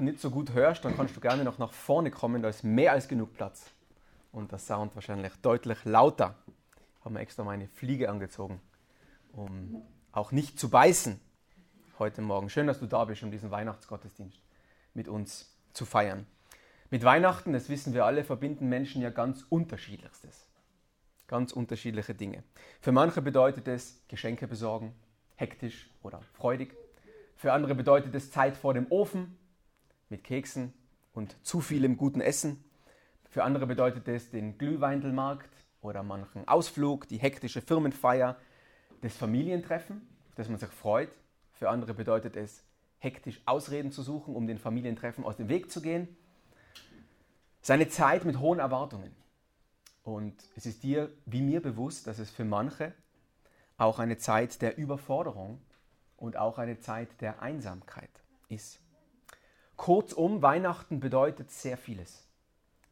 nicht so gut hörst, dann kannst du gerne noch nach vorne kommen, da ist mehr als genug Platz. Und der Sound wahrscheinlich deutlich lauter. Haben wir extra meine Fliege angezogen, um auch nicht zu beißen heute Morgen. Schön, dass du da bist, um diesen Weihnachtsgottesdienst mit uns zu feiern. Mit Weihnachten, das wissen wir alle, verbinden Menschen ja ganz unterschiedlichstes. Ganz unterschiedliche Dinge. Für manche bedeutet es Geschenke besorgen, hektisch oder freudig. Für andere bedeutet es Zeit vor dem Ofen mit Keksen und zu vielem guten Essen. Für andere bedeutet es den Glühweindelmarkt oder manchen Ausflug, die hektische Firmenfeier, das Familientreffen, auf das man sich freut. Für andere bedeutet es, hektisch Ausreden zu suchen, um den Familientreffen aus dem Weg zu gehen. Seine Zeit mit hohen Erwartungen. Und es ist dir wie mir bewusst, dass es für manche auch eine Zeit der Überforderung und auch eine Zeit der Einsamkeit ist. Kurzum, Weihnachten bedeutet sehr vieles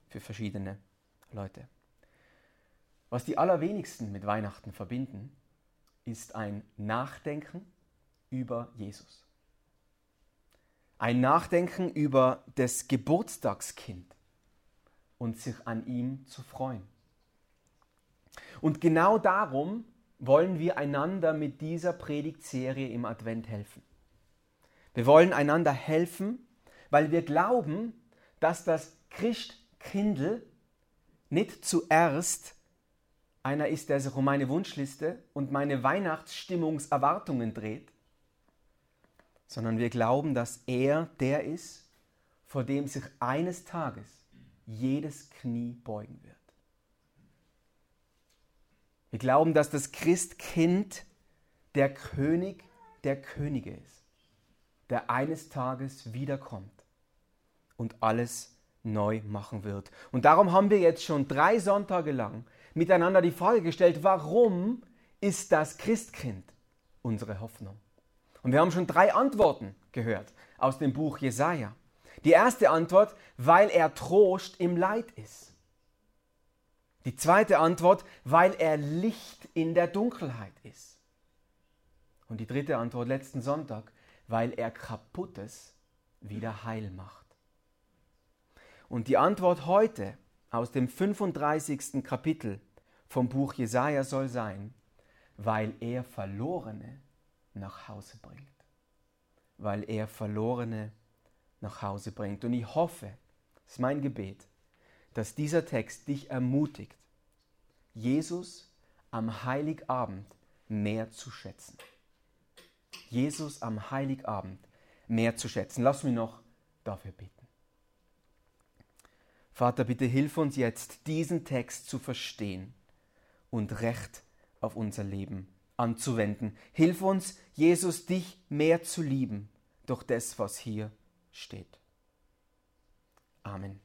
für verschiedene Leute. Was die allerwenigsten mit Weihnachten verbinden, ist ein Nachdenken über Jesus. Ein Nachdenken über das Geburtstagskind und sich an ihm zu freuen. Und genau darum wollen wir einander mit dieser Predigtserie im Advent helfen. Wir wollen einander helfen, weil wir glauben, dass das Christkindl nicht zuerst einer ist, der sich um meine Wunschliste und meine Weihnachtsstimmungserwartungen dreht, sondern wir glauben, dass er der ist, vor dem sich eines Tages jedes Knie beugen wird. Wir glauben, dass das Christkind der König der Könige ist, der eines Tages wiederkommt und alles neu machen wird. Und darum haben wir jetzt schon drei Sonntage lang miteinander die Frage gestellt, warum ist das Christkind unsere Hoffnung? Und wir haben schon drei Antworten gehört aus dem Buch Jesaja. Die erste Antwort, weil er Trost im Leid ist. Die zweite Antwort, weil er Licht in der Dunkelheit ist. Und die dritte Antwort letzten Sonntag, weil er Kaputtes wieder heil macht. Und die Antwort heute aus dem 35. Kapitel vom Buch Jesaja soll sein, weil er Verlorene nach Hause bringt. Weil er Verlorene nach Hause bringt. Und ich hoffe, das ist mein Gebet, dass dieser Text dich ermutigt, Jesus am Heiligabend mehr zu schätzen. Jesus am Heiligabend mehr zu schätzen. Lass mich noch dafür beten. Vater, bitte hilf uns jetzt, diesen Text zu verstehen und Recht auf unser Leben anzuwenden. Hilf uns, Jesus, dich mehr zu lieben durch das, was hier steht. Amen.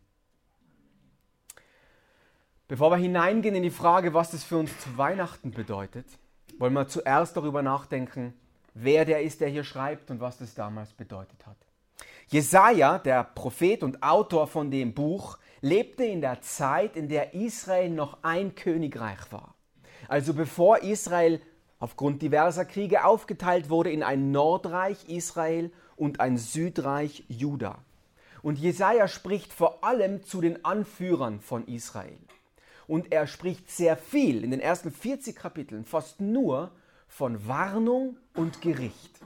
Bevor wir hineingehen in die Frage, was das für uns zu Weihnachten bedeutet, wollen wir zuerst darüber nachdenken, wer der ist, der hier schreibt und was das damals bedeutet hat. Jesaja, der Prophet und Autor von dem Buch, lebte in der Zeit, in der Israel noch ein Königreich war. Also bevor Israel aufgrund diverser Kriege aufgeteilt wurde in ein Nordreich Israel und ein Südreich Juda. Und Jesaja spricht vor allem zu den Anführern von Israel. Und er spricht sehr viel in den ersten 40 Kapiteln, fast nur von Warnung und Gericht.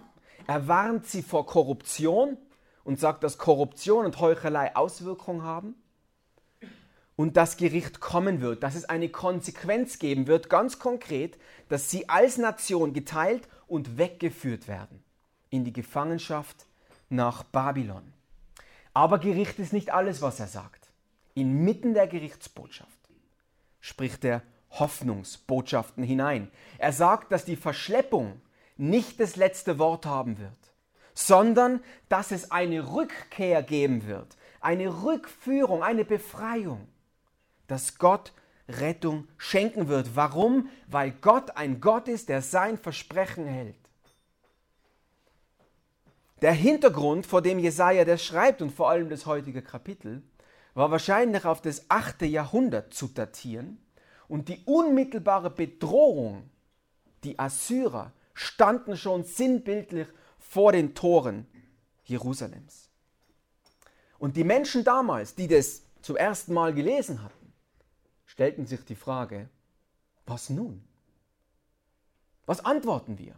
Er warnt sie vor Korruption und sagt, dass Korruption und Heuchelei Auswirkungen haben und das Gericht kommen wird, dass es eine Konsequenz geben wird, ganz konkret, dass sie als Nation geteilt und weggeführt werden in die Gefangenschaft nach Babylon. Aber Gericht ist nicht alles, was er sagt. Inmitten der Gerichtsbotschaft spricht er Hoffnungsbotschaften hinein. Er sagt, dass die Verschleppung nicht das letzte Wort haben wird, sondern dass es eine Rückkehr geben wird, eine Rückführung, eine Befreiung dass Gott Rettung schenken wird. Warum? Weil Gott ein Gott ist, der sein Versprechen hält. Der Hintergrund, vor dem Jesaja das schreibt und vor allem das heutige Kapitel, war wahrscheinlich auf das 8. Jahrhundert zu datieren und die unmittelbare Bedrohung, die Assyrer, standen schon sinnbildlich vor den Toren Jerusalems. Und die Menschen damals, die das zum ersten Mal gelesen hatten, stellten sich die Frage, was nun? Was antworten wir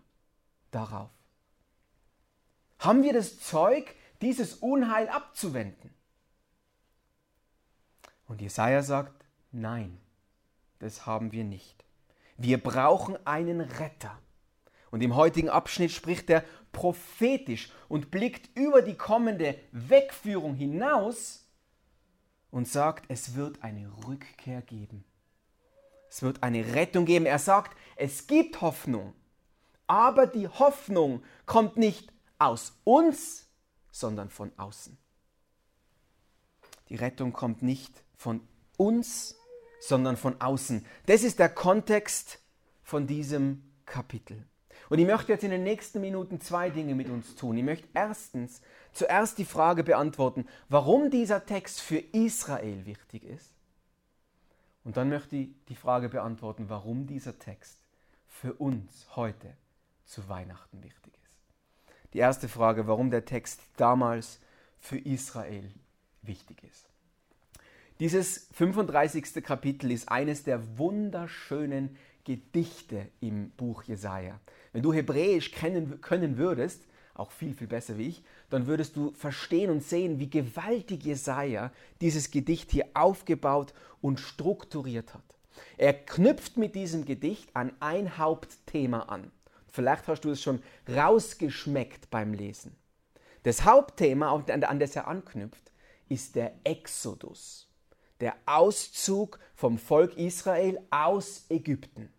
darauf? Haben wir das Zeug, dieses Unheil abzuwenden? Und Jesaja sagt, nein, das haben wir nicht. Wir brauchen einen Retter. Und im heutigen Abschnitt spricht er prophetisch und blickt über die kommende Wegführung hinaus und sagt, es wird eine Rückkehr geben. Es wird eine Rettung geben. Er sagt, es gibt Hoffnung. Aber die Hoffnung kommt nicht aus uns, sondern von außen. Die Rettung kommt nicht von uns, sondern von außen. Das ist der Kontext von diesem Kapitel. Und ich möchte jetzt in den nächsten Minuten zwei Dinge mit uns tun. Ich möchte erstens zuerst die Frage beantworten, warum dieser Text für Israel wichtig ist. Und dann möchte ich die Frage beantworten, warum dieser Text für uns heute zu Weihnachten wichtig ist. Die erste Frage, warum der Text damals für Israel wichtig ist. Dieses 35. Kapitel ist eines der wunderschönen Gedichte im Buch Jesaja. Wenn du Hebräisch kennen, können würdest, auch viel, viel besser wie ich, dann würdest du verstehen und sehen, wie gewaltig Jesaja dieses Gedicht hier aufgebaut und strukturiert hat. Er knüpft mit diesem Gedicht an ein Hauptthema an. Vielleicht hast du es schon rausgeschmeckt beim Lesen. Das Hauptthema, an das er anknüpft, ist der Exodus, der Auszug vom Volk Israel aus Ägypten,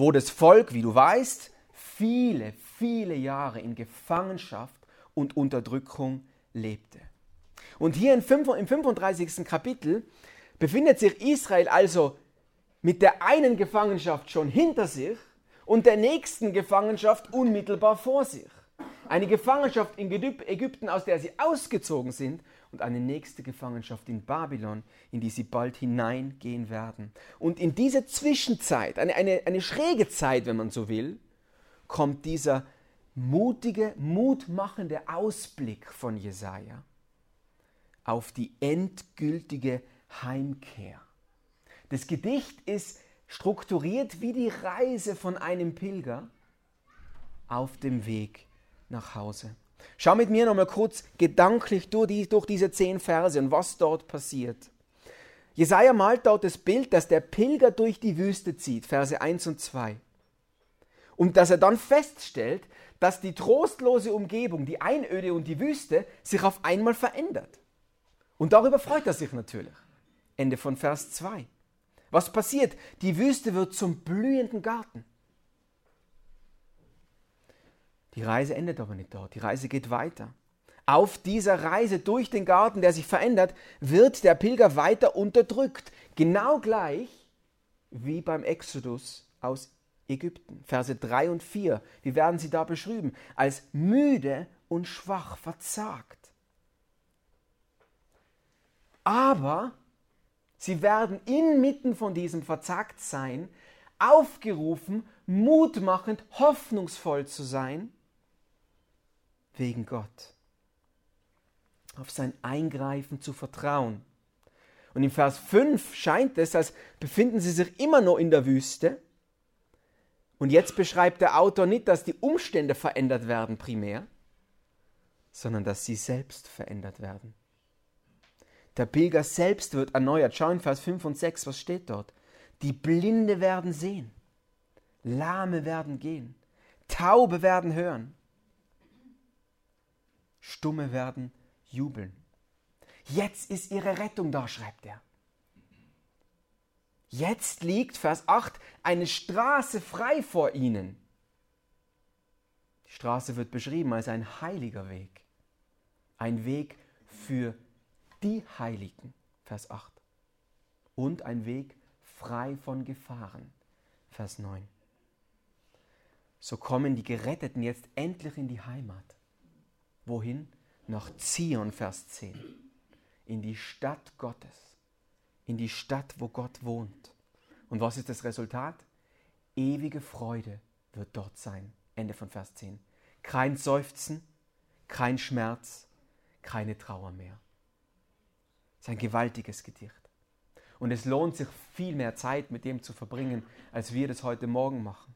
wo das Volk, wie du weißt, viele, viele Jahre in Gefangenschaft und Unterdrückung lebte. Und hier im 35. Kapitel befindet sich Israel also mit der einen Gefangenschaft schon hinter sich und der nächsten Gefangenschaft unmittelbar vor sich. Eine Gefangenschaft in Ägypten, aus der sie ausgezogen sind, und eine nächste Gefangenschaft in Babylon, in die sie bald hineingehen werden. Und in diese Zwischenzeit, eine, eine, eine schräge Zeit, wenn man so will, kommt dieser mutige, mutmachende Ausblick von Jesaja auf die endgültige Heimkehr. Das Gedicht ist strukturiert wie die Reise von einem Pilger auf dem Weg nach Hause. Schau mit mir nochmal kurz gedanklich durch, die, durch diese zehn Verse und was dort passiert. Jesaja malt dort das Bild, dass der Pilger durch die Wüste zieht, Verse 1 und 2 und dass er dann feststellt, dass die trostlose Umgebung, die Einöde und die Wüste sich auf einmal verändert. Und darüber freut er sich natürlich. Ende von Vers 2. Was passiert? Die Wüste wird zum blühenden Garten. Die Reise endet aber nicht dort. Die Reise geht weiter. Auf dieser Reise durch den Garten, der sich verändert, wird der Pilger weiter unterdrückt. Genau gleich wie beim Exodus aus Ägypten. Verse 3 und 4. Wie werden sie da beschrieben? Als müde und schwach, verzagt. Aber sie werden inmitten von diesem Verzagtsein aufgerufen, mutmachend, hoffnungsvoll zu sein, wegen Gott. Auf sein Eingreifen zu vertrauen. Und im Vers 5 scheint es, als befinden sie sich immer noch in der Wüste und jetzt beschreibt der Autor nicht, dass die Umstände verändert werden primär, sondern dass sie selbst verändert werden. Der Pilger selbst wird erneuert. Schau in Vers 5 und 6, was steht dort? Die Blinde werden sehen, Lahme werden gehen, Taube werden hören, Stumme werden jubeln. Jetzt ist ihre Rettung da, schreibt er. Jetzt liegt, Vers 8, eine Straße frei vor ihnen. Die Straße wird beschrieben als ein heiliger Weg. Ein Weg für die Heiligen, Vers 8. Und ein Weg frei von Gefahren, Vers 9. So kommen die Geretteten jetzt endlich in die Heimat. Wohin? Nach Zion, Vers 10. In die Stadt Gottes in die Stadt, wo Gott wohnt. Und was ist das Resultat? Ewige Freude wird dort sein. Ende von Vers 10. Kein Seufzen, kein Schmerz, keine Trauer mehr. Es ist ein gewaltiges Gedicht. Und es lohnt sich viel mehr Zeit mit dem zu verbringen, als wir das heute Morgen machen.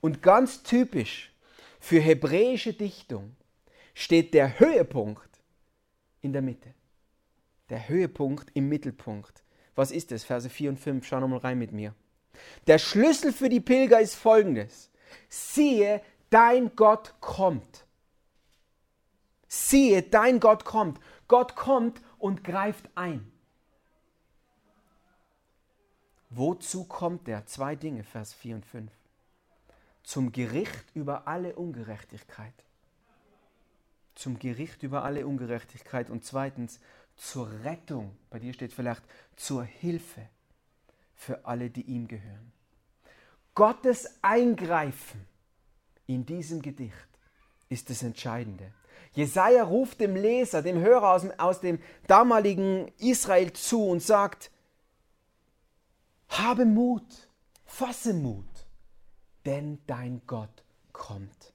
Und ganz typisch für hebräische Dichtung steht der Höhepunkt in der Mitte. Der Höhepunkt im Mittelpunkt. Was ist es? Verse 4 und 5. Schau nochmal rein mit mir. Der Schlüssel für die Pilger ist folgendes. Siehe, dein Gott kommt. Siehe, dein Gott kommt. Gott kommt und greift ein. Wozu kommt er? Zwei Dinge, Vers 4 und 5. Zum Gericht über alle Ungerechtigkeit. Zum Gericht über alle Ungerechtigkeit. Und zweitens zur Rettung. Bei dir steht vielleicht zur Hilfe für alle, die ihm gehören. Gottes Eingreifen in diesem Gedicht ist das Entscheidende. Jesaja ruft dem Leser, dem Hörer aus dem, aus dem damaligen Israel zu und sagt: Habe Mut, fasse Mut, denn dein Gott kommt.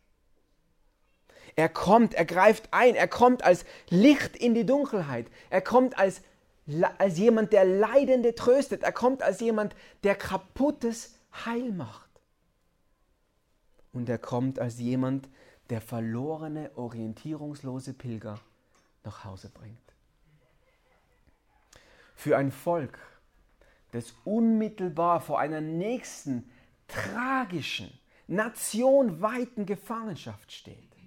Er kommt, er greift ein, er kommt als Licht in die Dunkelheit, er kommt als, als jemand, der Leidende tröstet, er kommt als jemand, der Kaputtes heil macht. Und er kommt als jemand, der verlorene, orientierungslose Pilger nach Hause bringt. Für ein Volk, das unmittelbar vor einer nächsten tragischen, nationweiten Gefangenschaft steht,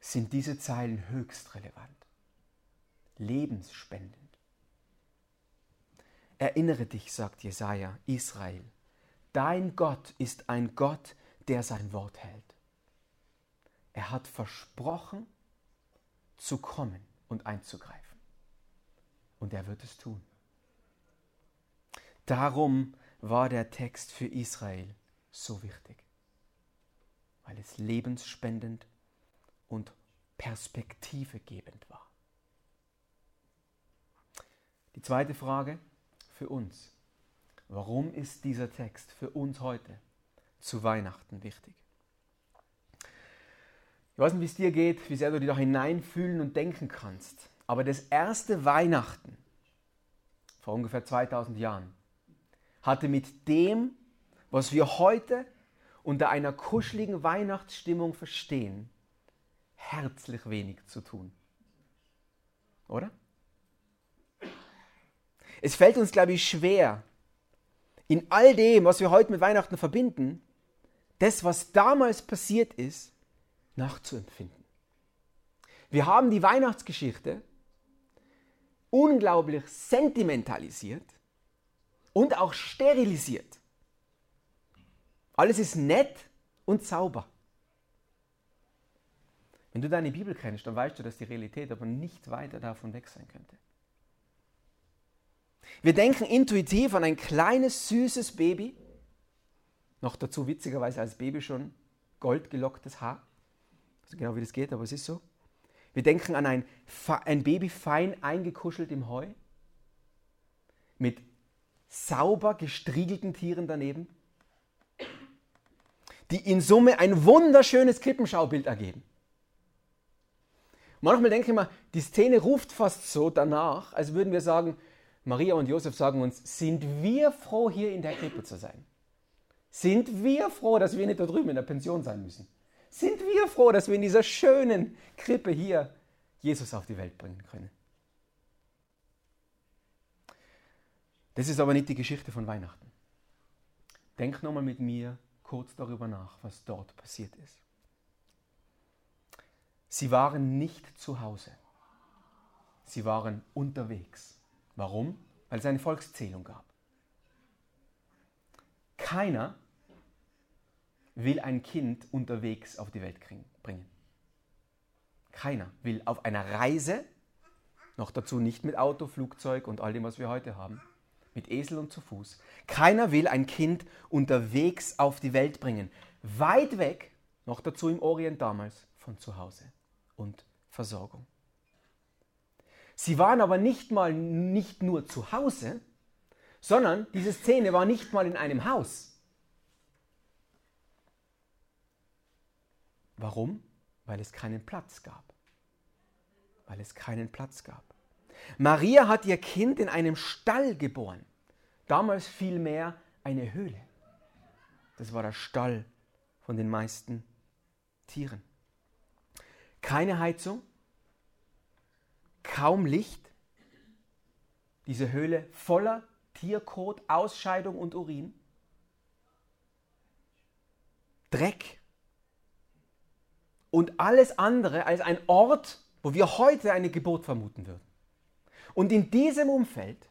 sind diese Zeilen höchst relevant, lebensspendend. Erinnere dich, sagt Jesaja, Israel, dein Gott ist ein Gott, der sein Wort hält. Er hat versprochen, zu kommen und einzugreifen. Und er wird es tun. Darum war der Text für Israel so wichtig, weil es lebensspendend und perspektivegebend war. Die zweite Frage für uns. Warum ist dieser Text für uns heute zu Weihnachten wichtig? Ich weiß nicht, wie es dir geht, wie sehr du dich da hineinfühlen und denken kannst. Aber das erste Weihnachten vor ungefähr 2000 Jahren hatte mit dem, was wir heute unter einer kuscheligen Weihnachtsstimmung verstehen, herzlich wenig zu tun. Oder? Es fällt uns, glaube ich, schwer, in all dem, was wir heute mit Weihnachten verbinden, das, was damals passiert ist, nachzuempfinden. Wir haben die Weihnachtsgeschichte unglaublich sentimentalisiert und auch sterilisiert. Alles ist nett und sauber. Wenn du deine Bibel kennst, dann weißt du, dass die Realität aber nicht weiter davon weg sein könnte. Wir denken intuitiv an ein kleines, süßes Baby, noch dazu witzigerweise als Baby schon goldgelocktes Haar. Also genau wie das geht, aber es ist so. Wir denken an ein, ein Baby fein eingekuschelt im Heu, mit sauber gestriegelten Tieren daneben, die in Summe ein wunderschönes Krippenschaubild ergeben. Manchmal denke ich mal, die Szene ruft fast so danach, als würden wir sagen, Maria und Josef sagen uns, sind wir froh, hier in der Krippe zu sein? Sind wir froh, dass wir nicht da drüben in der Pension sein müssen? Sind wir froh, dass wir in dieser schönen Krippe hier Jesus auf die Welt bringen können? Das ist aber nicht die Geschichte von Weihnachten. Denk nochmal mit mir kurz darüber nach, was dort passiert ist. Sie waren nicht zu Hause. Sie waren unterwegs. Warum? Weil es eine Volkszählung gab. Keiner will ein Kind unterwegs auf die Welt bringen. Keiner will auf einer Reise, noch dazu nicht mit Auto, Flugzeug und all dem, was wir heute haben, mit Esel und zu Fuß. Keiner will ein Kind unterwegs auf die Welt bringen. Weit weg, noch dazu im Orient damals, von zu Hause und Versorgung. Sie waren aber nicht mal nicht nur zu Hause, sondern diese Szene war nicht mal in einem Haus. Warum? Weil es keinen Platz gab. weil es keinen Platz gab. Maria hat ihr Kind in einem Stall geboren. Damals vielmehr eine Höhle. Das war der Stall von den meisten Tieren. Keine Heizung, kaum Licht, diese Höhle voller Tierkot, Ausscheidung und Urin, Dreck und alles andere als ein Ort, wo wir heute eine Geburt vermuten würden. Und in diesem Umfeld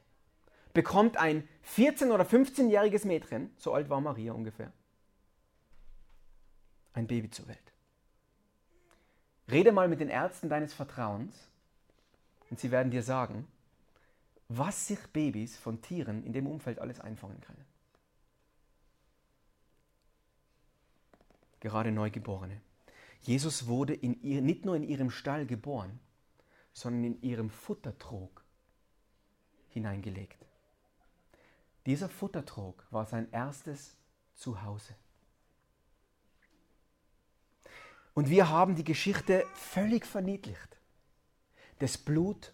bekommt ein 14- oder 15-jähriges Mädchen, so alt war Maria ungefähr, ein Baby zur Welt. Rede mal mit den Ärzten deines Vertrauens und sie werden dir sagen, was sich Babys von Tieren in dem Umfeld alles einfangen können. Gerade Neugeborene. Jesus wurde in ihr, nicht nur in ihrem Stall geboren, sondern in ihrem Futtertrog hineingelegt. Dieser Futtertrog war sein erstes Zuhause. Und wir haben die Geschichte völlig verniedlicht. Das Blut,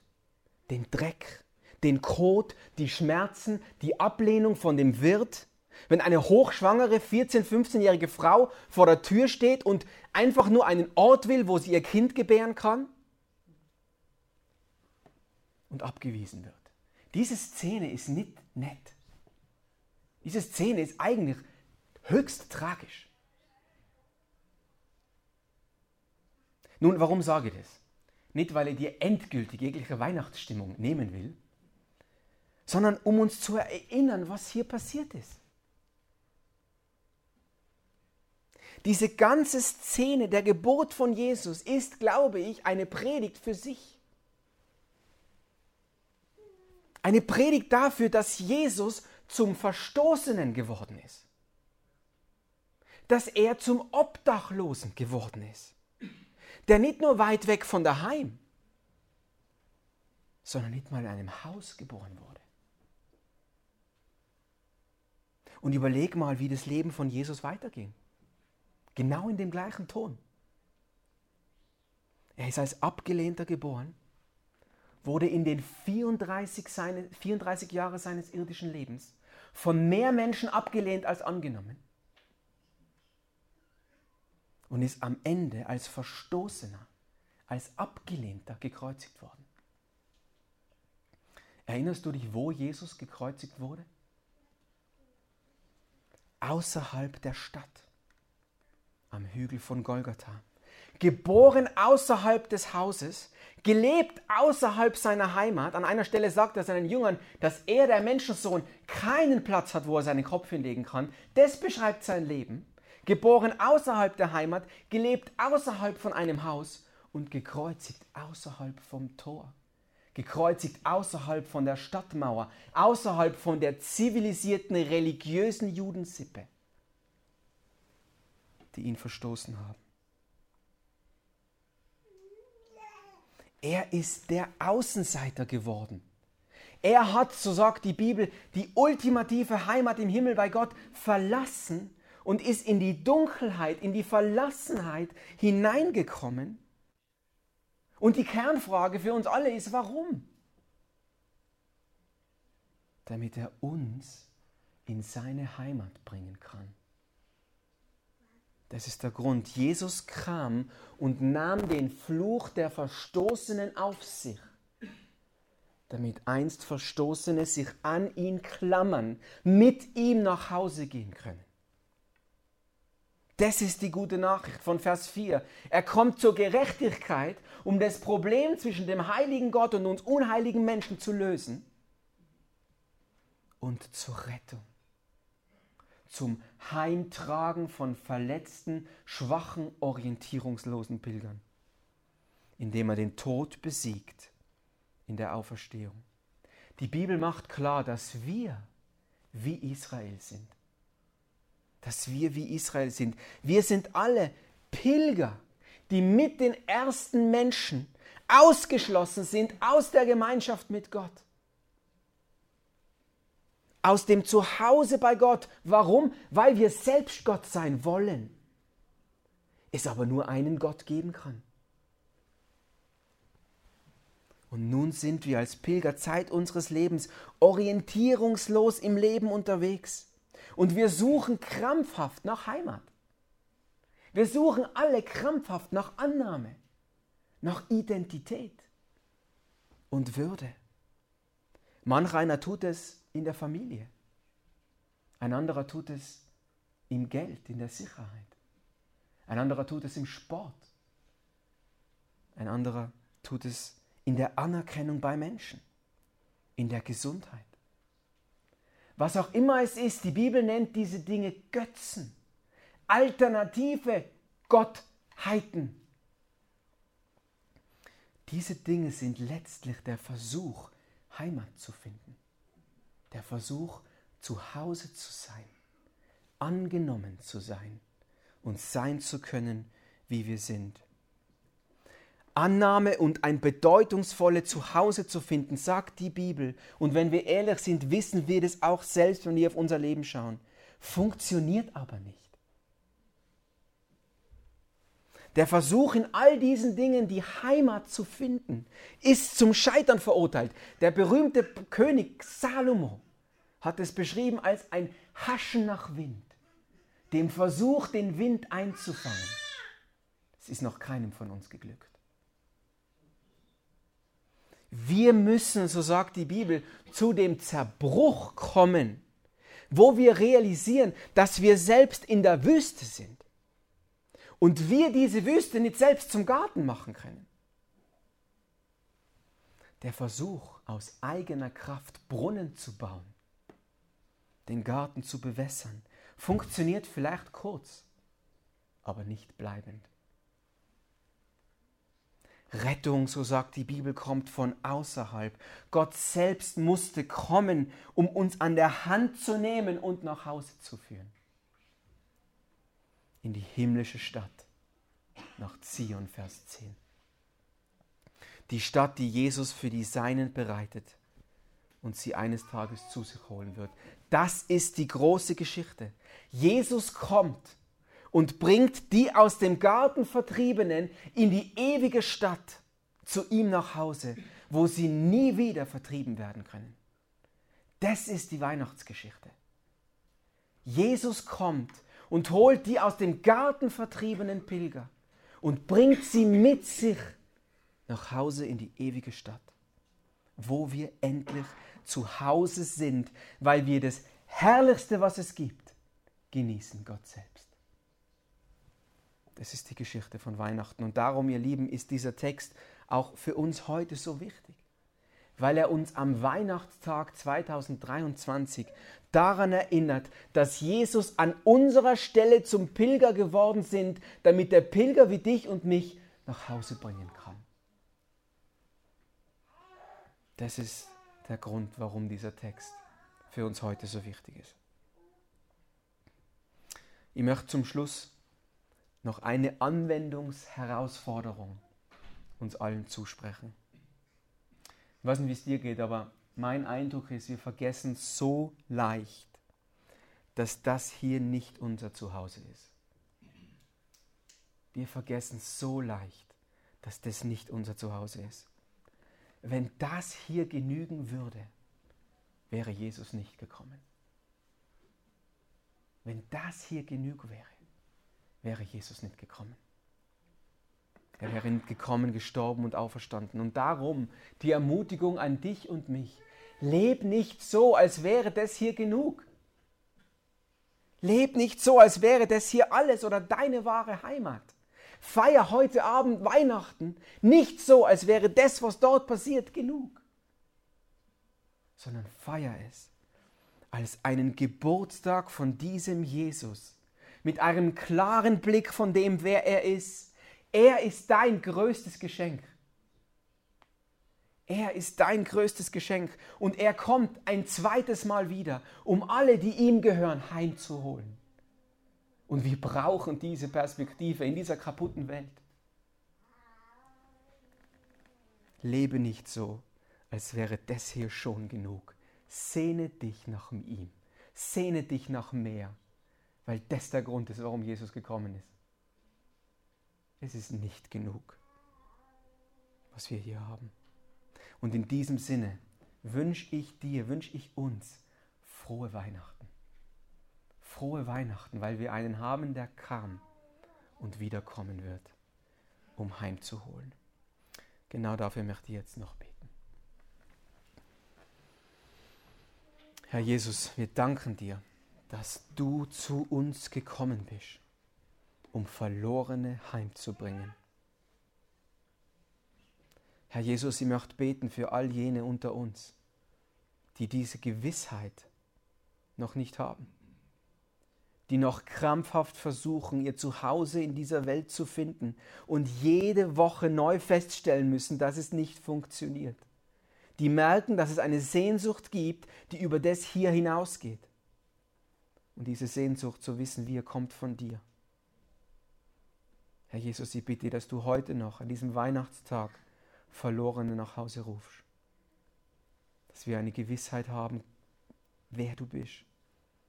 den Dreck, den Kot, die Schmerzen, die Ablehnung von dem Wirt. Wenn eine hochschwangere 14-, 15-jährige Frau vor der Tür steht und einfach nur einen Ort will, wo sie ihr Kind gebären kann und abgewiesen wird. Diese Szene ist nicht nett. Diese Szene ist eigentlich höchst tragisch. Nun, warum sage ich das? Nicht, weil ich dir endgültig jegliche Weihnachtsstimmung nehmen will, sondern um uns zu erinnern, was hier passiert ist. Diese ganze Szene der Geburt von Jesus ist, glaube ich, eine Predigt für sich. Eine Predigt dafür, dass Jesus zum Verstoßenen geworden ist. Dass er zum Obdachlosen geworden ist. Der nicht nur weit weg von daheim, sondern nicht mal in einem Haus geboren wurde. Und überleg mal, wie das Leben von Jesus weiterging. Genau in dem gleichen Ton. Er ist als Abgelehnter geboren, wurde in den 34, seine, 34 Jahre seines irdischen Lebens von mehr Menschen abgelehnt als angenommen und ist am Ende als Verstoßener, als Abgelehnter gekreuzigt worden. Erinnerst du dich, wo Jesus gekreuzigt wurde? außerhalb der Stadt, am Hügel von Golgatha. Geboren außerhalb des Hauses, gelebt außerhalb seiner Heimat. An einer Stelle sagt er seinen Jüngern, dass er, der Menschensohn, keinen Platz hat, wo er seinen Kopf hinlegen kann. Das beschreibt sein Leben. Geboren außerhalb der Heimat, gelebt außerhalb von einem Haus und gekreuzigt außerhalb vom Tor gekreuzigt außerhalb von der Stadtmauer, außerhalb von der zivilisierten religiösen Judensippe, die ihn verstoßen haben. Er ist der Außenseiter geworden. Er hat, so sagt die Bibel, die ultimative Heimat im Himmel bei Gott verlassen und ist in die Dunkelheit, in die Verlassenheit hineingekommen und die Kernfrage für uns alle ist, warum? Damit er uns in seine Heimat bringen kann. Das ist der Grund. Jesus kam und nahm den Fluch der Verstoßenen auf sich, damit einst Verstoßene sich an ihn klammern, mit ihm nach Hause gehen können. Das ist die gute Nachricht von Vers 4. Er kommt zur Gerechtigkeit, um das Problem zwischen dem heiligen Gott und uns unheiligen Menschen zu lösen und zur Rettung, zum Heimtragen von verletzten, schwachen, orientierungslosen Pilgern, indem er den Tod besiegt in der Auferstehung. Die Bibel macht klar, dass wir wie Israel sind dass wir wie Israel sind. Wir sind alle Pilger, die mit den ersten Menschen ausgeschlossen sind aus der Gemeinschaft mit Gott. Aus dem Zuhause bei Gott. Warum? Weil wir selbst Gott sein wollen. Es aber nur einen Gott geben kann. Und nun sind wir als Pilger Zeit unseres Lebens orientierungslos im Leben unterwegs. Und wir suchen krampfhaft nach Heimat. Wir suchen alle krampfhaft nach Annahme, nach Identität und Würde. Manch einer tut es in der Familie, ein anderer tut es im Geld, in der Sicherheit, ein anderer tut es im Sport, ein anderer tut es in der Anerkennung bei Menschen, in der Gesundheit. Was auch immer es ist, die Bibel nennt diese Dinge Götzen alternative Gottheiten. Diese Dinge sind letztlich der Versuch, Heimat zu finden. Der Versuch, zu Hause zu sein, angenommen zu sein und sein zu können, wie wir sind. Annahme und ein bedeutungsvolles Zuhause zu finden, sagt die Bibel. Und wenn wir ehrlich sind, wissen wir das auch selbst, wenn wir auf unser Leben schauen. Funktioniert aber nicht. Der Versuch in all diesen Dingen die Heimat zu finden, ist zum Scheitern verurteilt. Der berühmte König Salomo hat es beschrieben als ein Haschen nach Wind, dem Versuch, den Wind einzufangen. Es ist noch keinem von uns geglückt. Wir müssen, so sagt die Bibel, zu dem Zerbruch kommen, wo wir realisieren, dass wir selbst in der Wüste sind und wir diese Wüste nicht selbst zum Garten machen können. Der Versuch, aus eigener Kraft Brunnen zu bauen, den Garten zu bewässern, funktioniert vielleicht kurz, aber nicht bleibend. Rettung, so sagt die Bibel, kommt von außerhalb. Gott selbst musste kommen, um uns an der Hand zu nehmen und nach Hause zu führen in die himmlische Stadt, nach Zion, Vers 10. Die Stadt, die Jesus für die Seinen bereitet und sie eines Tages zu sich holen wird. Das ist die große Geschichte. Jesus kommt und bringt die aus dem Garten Vertriebenen in die ewige Stadt zu ihm nach Hause, wo sie nie wieder vertrieben werden können. Das ist die Weihnachtsgeschichte. Jesus kommt und holt die aus dem Garten vertriebenen Pilger und bringt sie mit sich nach Hause in die ewige Stadt, wo wir endlich zu Hause sind, weil wir das Herrlichste, was es gibt, genießen Gott selbst. Das ist die Geschichte von Weihnachten und darum, ihr Lieben, ist dieser Text auch für uns heute so wichtig weil er uns am Weihnachtstag 2023 daran erinnert, dass Jesus an unserer Stelle zum Pilger geworden sind, damit der Pilger wie dich und mich nach Hause bringen kann. Das ist der Grund, warum dieser Text für uns heute so wichtig ist. Ich möchte zum Schluss noch eine Anwendungsherausforderung uns allen zusprechen. Ich weiß nicht, wie es dir geht, aber mein Eindruck ist, wir vergessen so leicht, dass das hier nicht unser Zuhause ist. Wir vergessen so leicht, dass das nicht unser Zuhause ist. Wenn das hier genügen würde, wäre Jesus nicht gekommen. Wenn das hier genug wäre, wäre Jesus nicht gekommen. Er wäre gekommen, gestorben und auferstanden. Und darum die Ermutigung an dich und mich. Leb nicht so, als wäre das hier genug. Leb nicht so, als wäre das hier alles oder deine wahre Heimat. Feier heute Abend Weihnachten nicht so, als wäre das, was dort passiert, genug, sondern feier es als einen Geburtstag von diesem Jesus mit einem klaren Blick von dem, wer er ist er ist dein größtes Geschenk. Er ist dein größtes Geschenk und er kommt ein zweites Mal wieder, um alle, die ihm gehören, heimzuholen. Und wir brauchen diese Perspektive in dieser kaputten Welt. Lebe nicht so, als wäre das hier schon genug. Sehne dich nach ihm. Sehne dich nach mehr, weil das der Grund ist, warum Jesus gekommen ist. Es ist nicht genug, was wir hier haben. Und in diesem Sinne wünsche ich dir, wünsche ich uns frohe Weihnachten. Frohe Weihnachten, weil wir einen haben, der kam und wiederkommen wird, um heimzuholen. Genau dafür möchte ich jetzt noch beten. Herr Jesus, wir danken dir, dass du zu uns gekommen bist, um Verlorene heimzubringen. Herr Jesus, ich möchte beten für all jene unter uns, die diese Gewissheit noch nicht haben, die noch krampfhaft versuchen, ihr Zuhause in dieser Welt zu finden und jede Woche neu feststellen müssen, dass es nicht funktioniert. Die merken, dass es eine Sehnsucht gibt, die über das hier hinausgeht. Und diese Sehnsucht, so wissen wir, kommt von dir. Herr Jesus, ich bitte, dass du heute noch, an diesem Weihnachtstag, Verlorene nach Hause rufst. Dass wir eine Gewissheit haben, wer du bist,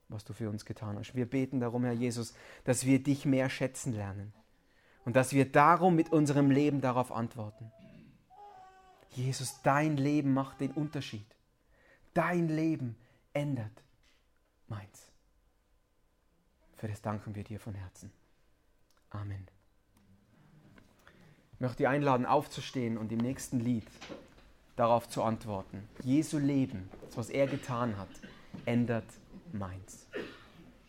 was du für uns getan hast. Wir beten darum, Herr Jesus, dass wir dich mehr schätzen lernen und dass wir darum mit unserem Leben darauf antworten. Jesus, dein Leben macht den Unterschied. Dein Leben ändert meins. Für das danken wir dir von Herzen. Amen. Ich möchte dich einladen, aufzustehen und im nächsten Lied darauf zu antworten. Jesu Leben, das was er getan hat, ändert meins.